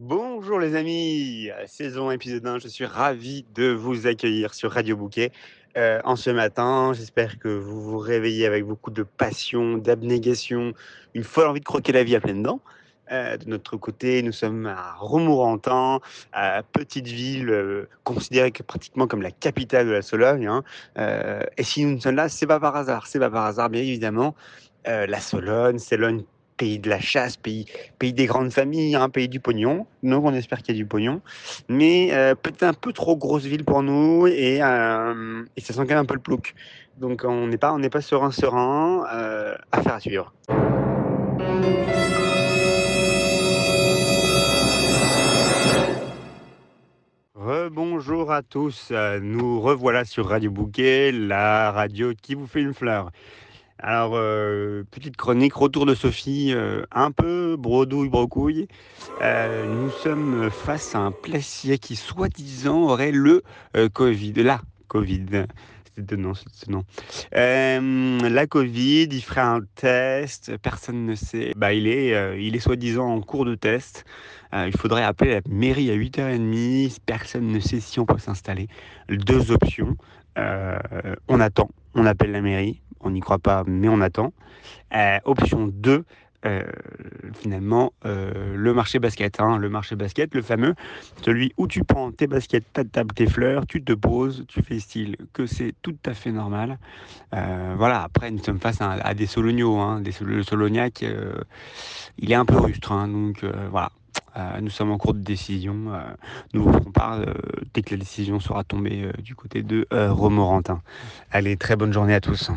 Bonjour les amis, euh, saison épisode 1, je suis ravi de vous accueillir sur Radio Bouquet euh, en ce matin. J'espère que vous vous réveillez avec beaucoup de passion, d'abnégation, une folle envie de croquer la vie à pleines dents. Euh, de notre côté, nous sommes à Romorantin, à petite ville considérée que pratiquement comme la capitale de la Sologne. hein. Et si nous sommes là, c'est pas par hasard, c'est pas par hasard, bien évidemment. La Sologne, c'est pays de la chasse, pays, pays des grandes familles, un pays du pognon. Donc on espère qu'il y a du pognon. Mais euh, peut-être un peu trop grosse ville pour nous et, euh, et ça sent quand même un peu le plouc. Donc on n'est pas, on n'est pas serein, serein. Euh, affaire à suivre. Rebonjour à tous, nous revoilà sur Radio Bouquet, la radio qui vous fait une fleur. Alors, euh, petite chronique, retour de Sophie, euh, un peu bredouille, brocouille. Euh, nous sommes face à un placier qui, soi-disant, aurait le euh, Covid, la Covid. Non, c'est non. Euh, la Covid, il ferait un test, personne ne sait. Bah, il est, il est soi-disant en cours de test. Il faudrait appeler la mairie à 8h30. Personne ne sait si on peut s'installer. Deux options. On attend, on appelle la mairie. On n'y croit pas, mais on attend. Euh, option 2, euh, finalement, euh, le marché basket. hein. le marché basket, le fameux, celui où tu prends tes baskets, ta table, tes fleurs, tu te poses, tu fais style que c'est tout à fait normal. Voilà, après, nous sommes face à, des Solognos. hein, des, le Solognac, euh, il est un peu rustre. hein, donc voilà. Nous sommes en cours de décision. nous vous ferons part dès que la décision sera tombée du côté de Romorantin. Allez, très bonne journée à tous.